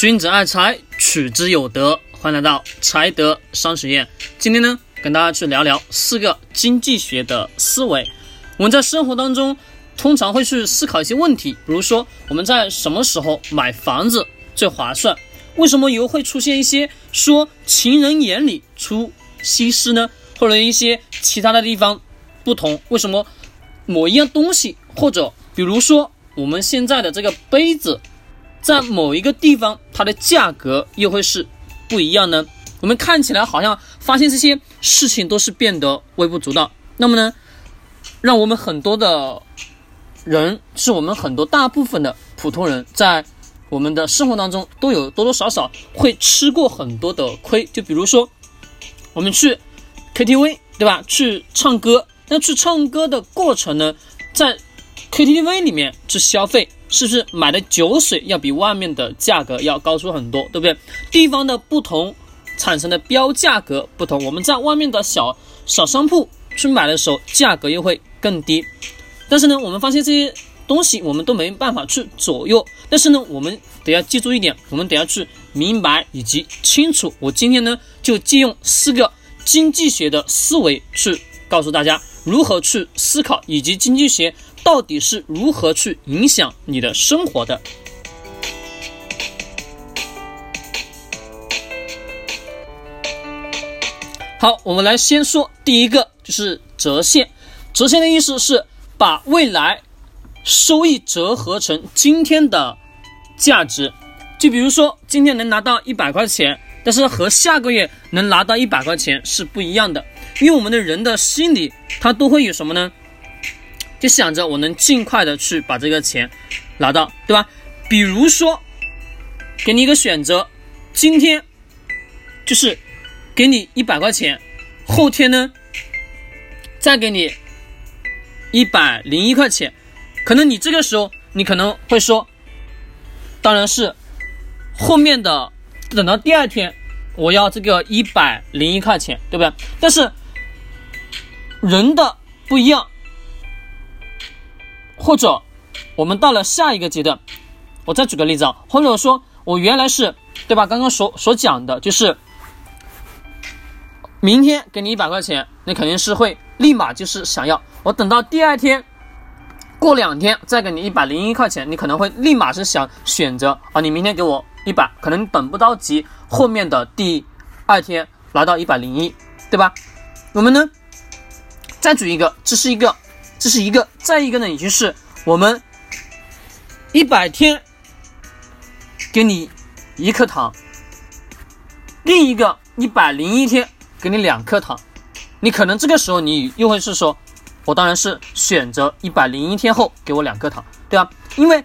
君子爱财，取之有德。欢迎来到财德商学院。今天呢，跟大家去聊聊四个经济学的思维。我们在生活当中通常会去思考一些问题，比如说我们在什么时候买房子最划算？为什么又会出现一些说情人眼里出西施呢？或者一些其他的地方不同？为什么某一样东西，或者比如说我们现在的这个杯子？在某一个地方，它的价格又会是不一样呢？我们看起来好像发现这些事情都是变得微不足道。那么呢，让我们很多的人，是我们很多大部分的普通人，在我们的生活当中都有多多少少会吃过很多的亏。就比如说，我们去 KTV，对吧？去唱歌，那去唱歌的过程呢，在 KTV 里面去消费。是不是买的酒水要比外面的价格要高出很多，对不对？地方的不同产生的标价格不同，我们在外面的小小商铺去买的时候，价格又会更低。但是呢，我们发现这些东西我们都没办法去左右。但是呢，我们得要记住一点，我们得要去明白以及清楚。我今天呢，就借用四个经济学的思维去告诉大家如何去思考，以及经济学。到底是如何去影响你的生活的？好，我们来先说第一个，就是折现。折现的意思是把未来收益折合成今天的价值。就比如说，今天能拿到一百块钱，但是和下个月能拿到一百块钱是不一样的。因为我们的人的心理，他都会有什么呢？就想着我能尽快的去把这个钱拿到，对吧？比如说，给你一个选择，今天就是给你一百块钱，后天呢再给你一百零一块钱，可能你这个时候你可能会说，当然是后面的等到第二天我要这个一百零一块钱，对不对？但是人的不一样。或者，我们到了下一个阶段，我再举个例子啊，或者说，我原来是对吧？刚刚所所讲的就是，明天给你一百块钱，你肯定是会立马就是想要。我等到第二天，过两天再给你一百零一块钱，你可能会立马是想选择啊，你明天给我一百，可能等不着急，后面的第二天拿到一百零一，对吧？我们呢，再举一个，这是一个。这是一个，再一个呢，也就是我们一百天给你一颗糖，另一个一百零一天给你两颗糖，你可能这个时候你又会是说，我当然是选择一百零一天后给我两颗糖，对吧？因为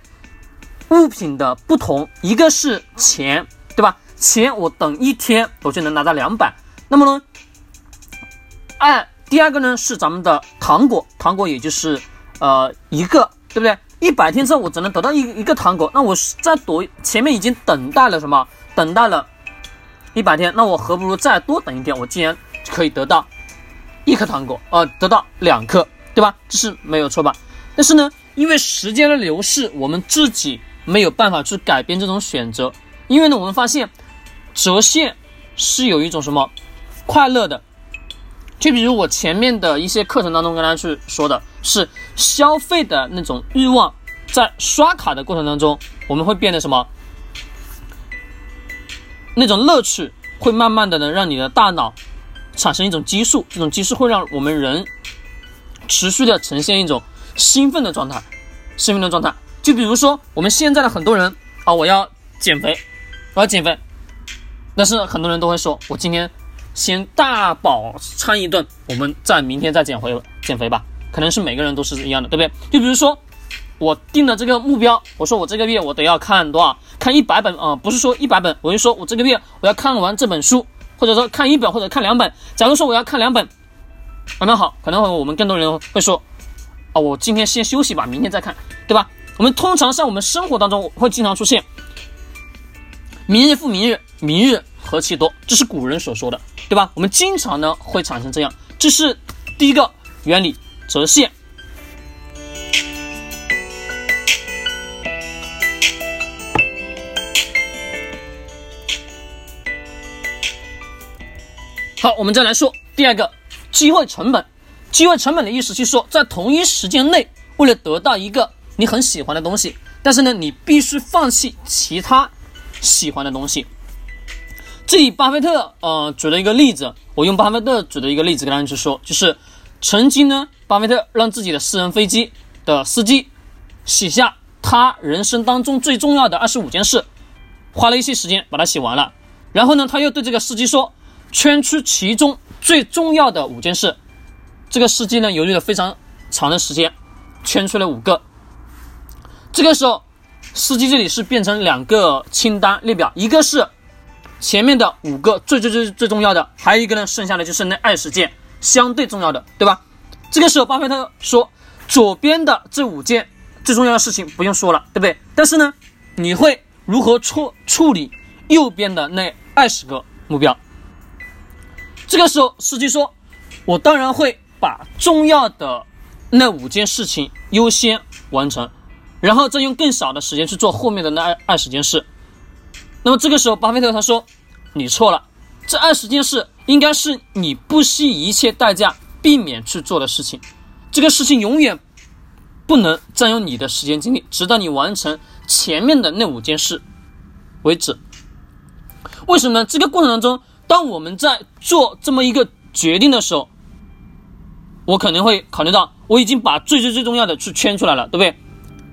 物品的不同，一个是钱，对吧？钱我等一天我就能拿到两百，那么呢，按。第二个呢是咱们的糖果，糖果也就是呃一个，对不对？一百天之后我只能得到一一个糖果，那我在躲前面已经等待了什么？等待了一百天，那我何不如再多等一天？我竟然可以得到一颗糖果，呃，得到两颗，对吧？这是没有错吧？但是呢，因为时间的流逝，我们自己没有办法去改变这种选择，因为呢，我们发现折现是有一种什么快乐的。就比如我前面的一些课程当中跟大家去说的是消费的那种欲望，在刷卡的过程当中，我们会变得什么？那种乐趣会慢慢的呢，让你的大脑产生一种激素，这种激素会让我们人持续的呈现一种兴奋的状态，兴奋的状态。就比如说我们现在的很多人啊，我要减肥，我要减肥，但是很多人都会说，我今天。先大饱餐一顿，我们再明天再减回减肥吧。可能是每个人都是一样的，对不对？就比如说我定的这个目标，我说我这个月我得要看多少？看一百本啊，不是说一百本，我就说我这个月我要看完这本书，或者说看一本或者看两本。假如说我要看两本，啊，那好，可能我们更多人会说，啊，我今天先休息吧，明天再看，对吧？我们通常在我们生活当中会经常出现，明日复明日，明日和气多，这是古人所说的，对吧？我们经常呢会产生这样，这是第一个原理，折现。好，我们再来说第二个机会成本，机会成本的意思是说在同一时间内，为了得到一个你很喜欢的东西，但是呢，你必须放弃其他喜欢的东西。这里巴菲特呃举了一个例子，我用巴菲特举的一个例子跟大家去说，就是曾经呢，巴菲特让自己的私人飞机的司机写下他人生当中最重要的二十五件事，花了一些时间把它写完了，然后呢，他又对这个司机说，圈出其中最重要的五件事，这个司机呢犹豫了非常长的时间，圈出了五个，这个时候，司机这里是变成两个清单列表，一个是。前面的五个最最最最重要的，还有一个呢，剩下的就是那二十件相对重要的，对吧？这个时候，巴菲特说，左边的这五件最重要的事情不用说了，对不对？但是呢，你会如何处处理右边的那二十个目标？这个时候，司机说，我当然会把重要的那五件事情优先完成，然后再用更少的时间去做后面的那二二十件事。那么这个时候，巴菲特他说：“你错了，这二十件事应该是你不惜一切代价避免去做的事情。这个事情永远不能占用你的时间精力，直到你完成前面的那五件事为止。为什么呢？这个过程当中，当我们在做这么一个决定的时候，我可能会考虑到我已经把最最最重要的去圈出来了，对不对？”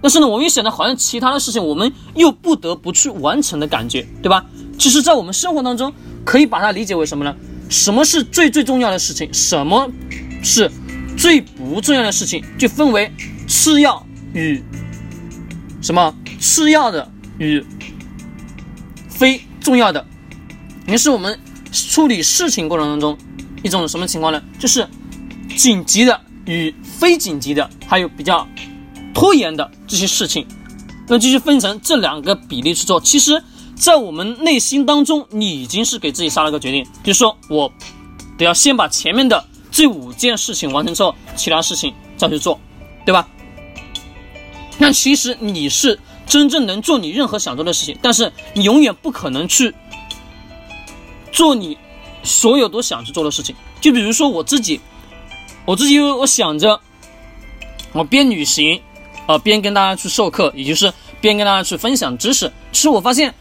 但是呢，我们又想到好像其他的事情，我们又不得不去完成的感觉，对吧？其实，在我们生活当中，可以把它理解为什么呢？什么是最最重要的事情？什么是最不重要的事情？就分为次要与什么次要的与非重要的。于是我们处理事情过程当中，一种什么情况呢？就是紧急的与非紧急的，还有比较。拖延的这些事情，那继续分成这两个比例去做。其实，在我们内心当中，你已经是给自己下了个决定，就是说我得要先把前面的这五件事情完成之后，其他事情再去做，对吧？那其实你是真正能做你任何想做的事情，但是你永远不可能去做你所有都想去做的事情。就比如说我自己，我自己我想着我边旅行。呃，边跟大家去授课，也就是边跟大家去分享知识。其实我发现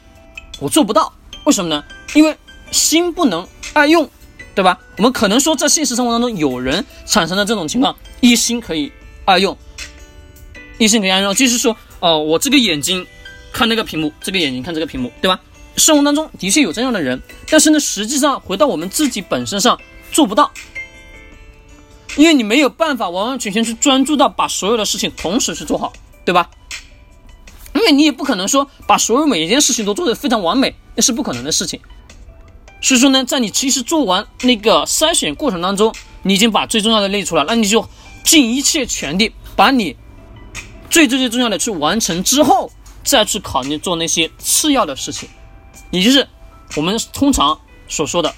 我做不到，为什么呢？因为心不能爱用，对吧？我们可能说在现实生活当中有人产生了这种情况，一心可以爱用，一心可以爱用，就是说，哦，我这个眼睛看那个屏幕，这个眼睛看这个屏幕，对吧？生活当中的确有这样的人，但是呢，实际上回到我们自己本身上做不到。因为你没有办法完完全全去专注到把所有的事情同时去做好，对吧？因为你也不可能说把所有每一件事情都做得非常完美，那是不可能的事情。所以说呢，在你其实做完那个筛选过程当中，你已经把最重要的列出来，那你就尽一切全力把你最最最重要的去完成之后，再去考虑做那些次要的事情，也就是我们通常所说的。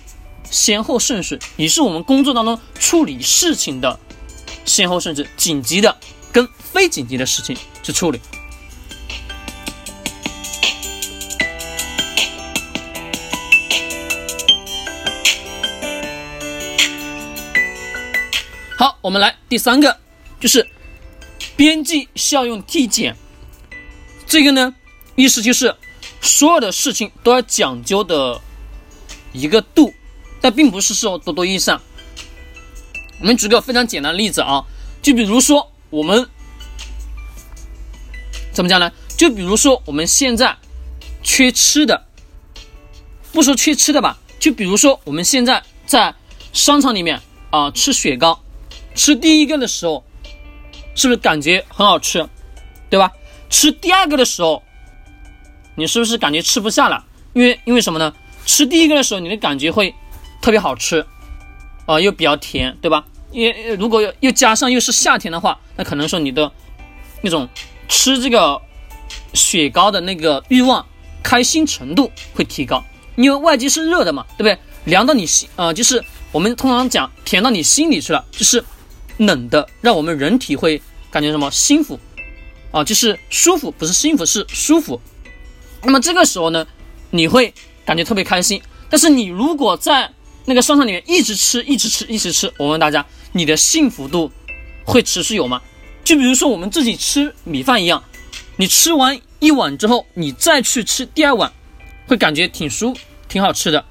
先后顺序，也是我们工作当中处理事情的先后顺序，紧急的跟非紧急的事情去处理。好，我们来第三个，就是边际效用递减。这个呢，意思就是所有的事情都要讲究的一个度。但并不是说多多益善。我们举个非常简单的例子啊，就比如说我们怎么讲呢？就比如说我们现在缺吃的，不说缺吃的吧，就比如说我们现在在商场里面啊吃雪糕，吃第一个的时候是不是感觉很好吃，对吧？吃第二个的时候，你是不是感觉吃不下了？因为因为什么呢？吃第一个的时候，你的感觉会。特别好吃，啊，又比较甜，对吧？也如果又加上又是夏天的话，那可能说你的那种吃这个雪糕的那个欲望、开心程度会提高，因为外界是热的嘛，对不对？凉到你心，呃，就是我们通常讲甜到你心里去了，就是冷的，让我们人体会感觉什么？幸福，啊，就是舒服，不是幸福，是舒服。那么这个时候呢，你会感觉特别开心。但是你如果在那个商场里面一直吃，一直吃，一直吃。我问大家，你的幸福度会持续有吗？就比如说我们自己吃米饭一样，你吃完一碗之后，你再去吃第二碗，会感觉挺舒，挺好吃的，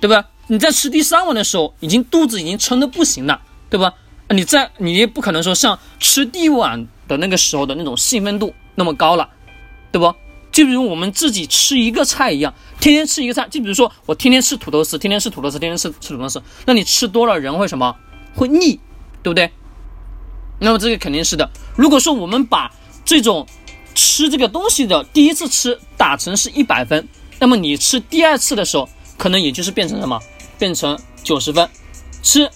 对吧？你在吃第三碗的时候，已经肚子已经撑得不行了，对吧？你在你也不可能说像吃第一碗的那个时候的那种兴奋度那么高了，对不？就比如我们自己吃一个菜一样，天天吃一个菜，就比如说我天天吃土豆丝，天天吃土豆丝，天天吃吃土豆丝，那你吃多了人会什么？会腻，对不对？那么这个肯定是的。如果说我们把这种吃这个东西的第一次吃打成是一百分，那么你吃第二次的时候，可能也就是变成什么？变成九十分。吃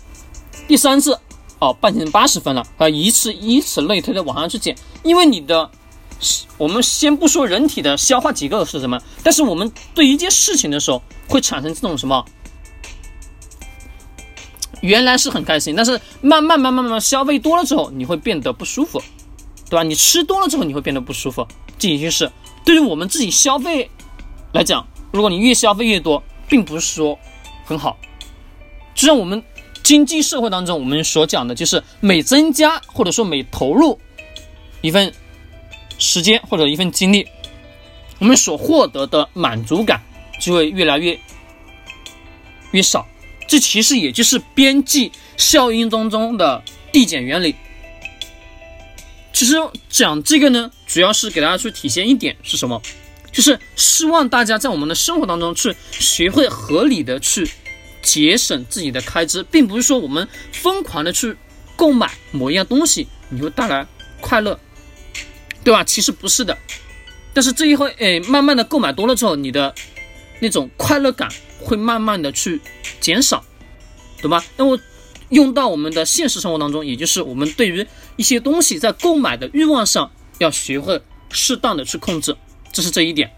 第三次哦，变成八十分了啊，以此以此类推的往上去减，因为你的。我们先不说人体的消化结构是什么，但是我们对一件事情的时候会产生这种什么？原来是很开心，但是慢慢慢慢慢慢消费多了之后，你会变得不舒服，对吧？你吃多了之后，你会变得不舒服。这已经是对于我们自己消费来讲，如果你越消费越多，并不是说很好。就像我们经济社会当中，我们所讲的就是每增加或者说每投入一份。时间或者一份精力，我们所获得的满足感就会越来越越少。这其实也就是边际效应当中的递减原理。其实讲这个呢，主要是给大家去体现一点是什么？就是希望大家在我们的生活当中去学会合理的去节省自己的开支，并不是说我们疯狂的去购买某一样东西，你会带来快乐。对吧？其实不是的，但是这一会，哎，慢慢的购买多了之后，你的那种快乐感会慢慢的去减少，懂吧？那我用到我们的现实生活当中，也就是我们对于一些东西在购买的欲望上，要学会适当的去控制，这是这一点。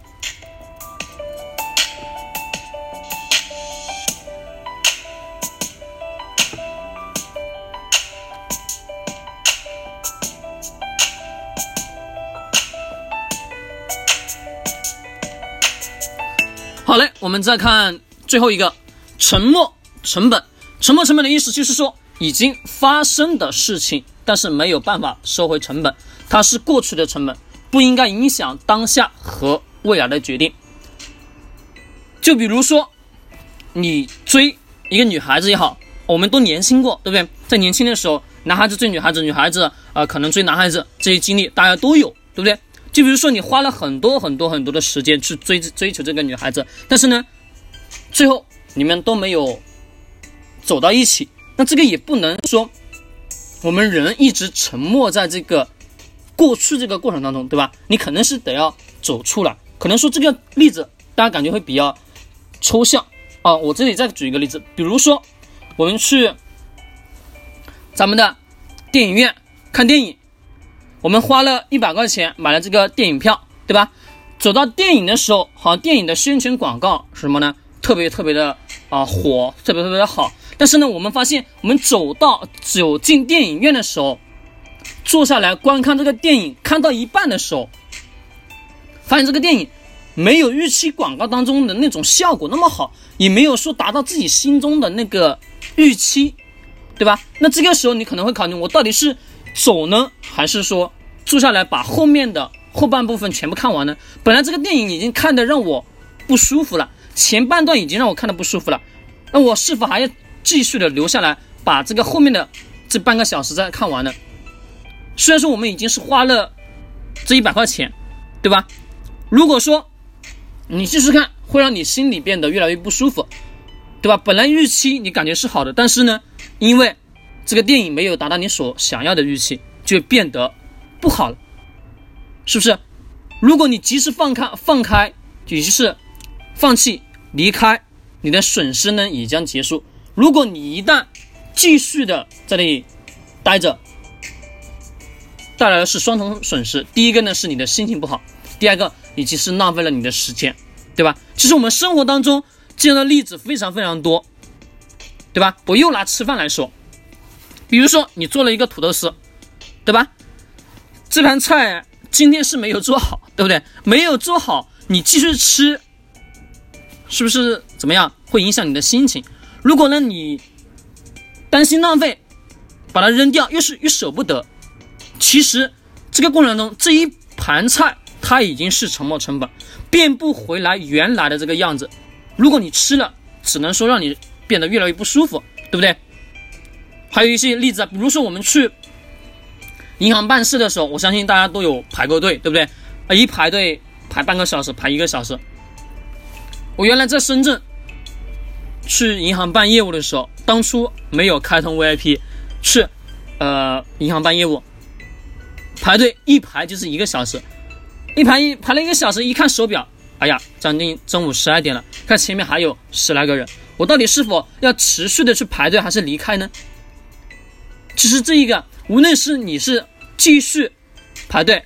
我们再看最后一个沉没成本。沉没成本的意思就是说，已经发生的事情，但是没有办法收回成本，它是过去的成本，不应该影响当下和未来的决定。就比如说，你追一个女孩子也好，我们都年轻过，对不对？在年轻的时候，男孩子追女孩子，女孩子啊可能追男孩子，这些经历大家都有，对不对？就比如说，你花了很多很多很多的时间去追追求这个女孩子，但是呢，最后你们都没有走到一起。那这个也不能说我们人一直沉默在这个过去这个过程当中，对吧？你可能是得要走出来。可能说这个例子大家感觉会比较抽象啊。我这里再举一个例子，比如说我们去咱们的电影院看电影。我们花了一百块钱买了这个电影票，对吧？走到电影的时候，好电影的宣传广告是什么呢？特别特别的啊火，特别特别的好。但是呢，我们发现我们走到走进电影院的时候，坐下来观看这个电影，看到一半的时候，发现这个电影没有预期广告当中的那种效果那么好，也没有说达到自己心中的那个预期，对吧？那这个时候你可能会考虑，我到底是走呢，还是说？坐下来把后面的后半部分全部看完呢？本来这个电影已经看的让我不舒服了，前半段已经让我看的不舒服了，那我是否还要继续的留下来把这个后面的这半个小时再看完呢？虽然说我们已经是花了这一百块钱，对吧？如果说你继续看，会让你心里变得越来越不舒服，对吧？本来预期你感觉是好的，但是呢，因为这个电影没有达到你所想要的预期，就变得。不好，是不是？如果你及时放开放开，也就是放弃离开，你的损失呢也将结束。如果你一旦继续的在那里待着，带来的是双重损失。第一个呢是你的心情不好，第二个以及是浪费了你的时间，对吧？其实我们生活当中这样的例子非常非常多，对吧？我又拿吃饭来说，比如说你做了一个土豆丝，对吧？这盘菜今天是没有做好，对不对？没有做好，你继续吃，是不是怎么样？会影响你的心情。如果呢你担心浪费，把它扔掉，又是又舍不得，其实这个过程中这一盘菜它已经是沉没成本，变不回来原来的这个样子。如果你吃了，只能说让你变得越来越不舒服，对不对？还有一些例子，比如说我们去银行办事的时候，我相信大家都有排过队，对不对？啊，一排队排半个小时，排一个小时。我原来在深圳去银行办业务的时候，当初没有开通 VIP，去呃银行办业务，排队一排就是一个小时，一排一排了一个小时，一看手表，哎呀，将近中午十二点了，看前面还有十来个人，我到底是否要持续的去排队，还是离开呢？其实这一个，无论是你是继续排队，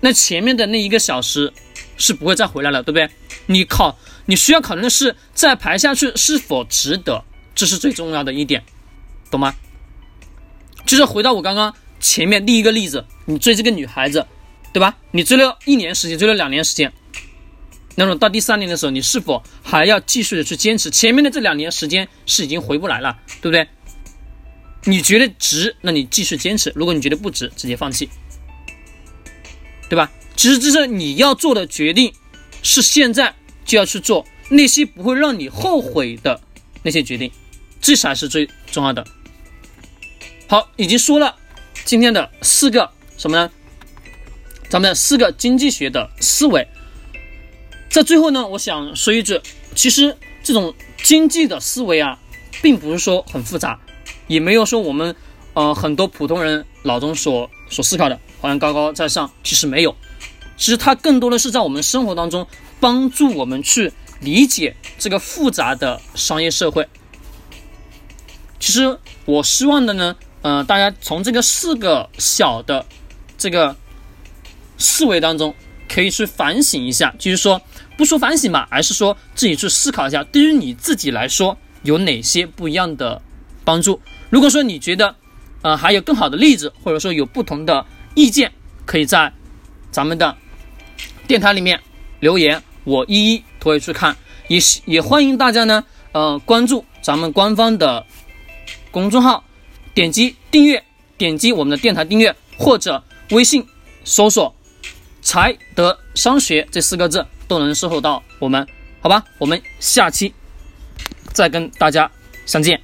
那前面的那一个小时是不会再回来了，对不对？你考，你需要考虑的是再排下去是否值得，这是最重要的一点，懂吗？就是回到我刚刚前面第一个例子，你追这个女孩子，对吧？你追了一年时间，追了两年时间，那么到第三年的时候，你是否还要继续的去坚持？前面的这两年时间是已经回不来了，对不对？你觉得值，那你继续坚持；如果你觉得不值，直接放弃，对吧？其实这是你要做的决定，是现在就要去做那些不会让你后悔的那些决定，这才是最重要的。好，已经说了今天的四个什么呢？咱们的四个经济学的思维，在最后呢，我想说一句，其实这种经济的思维啊，并不是说很复杂。也没有说我们，呃，很多普通人脑中所所思考的，好像高高在上，其实没有。其实它更多的是在我们生活当中帮助我们去理解这个复杂的商业社会。其实我希望的呢，呃，大家从这个四个小的这个思维当中，可以去反省一下，就是说不说反省吧，而是说自己去思考一下，对于你自己来说有哪些不一样的帮助。如果说你觉得，呃，还有更好的例子，或者说有不同的意见，可以在咱们的电台里面留言，我一一都会去看。也也欢迎大家呢，呃，关注咱们官方的公众号，点击订阅，点击我们的电台订阅，或者微信搜索“财德商学”这四个字，都能收获到我们。好吧，我们下期再跟大家相见。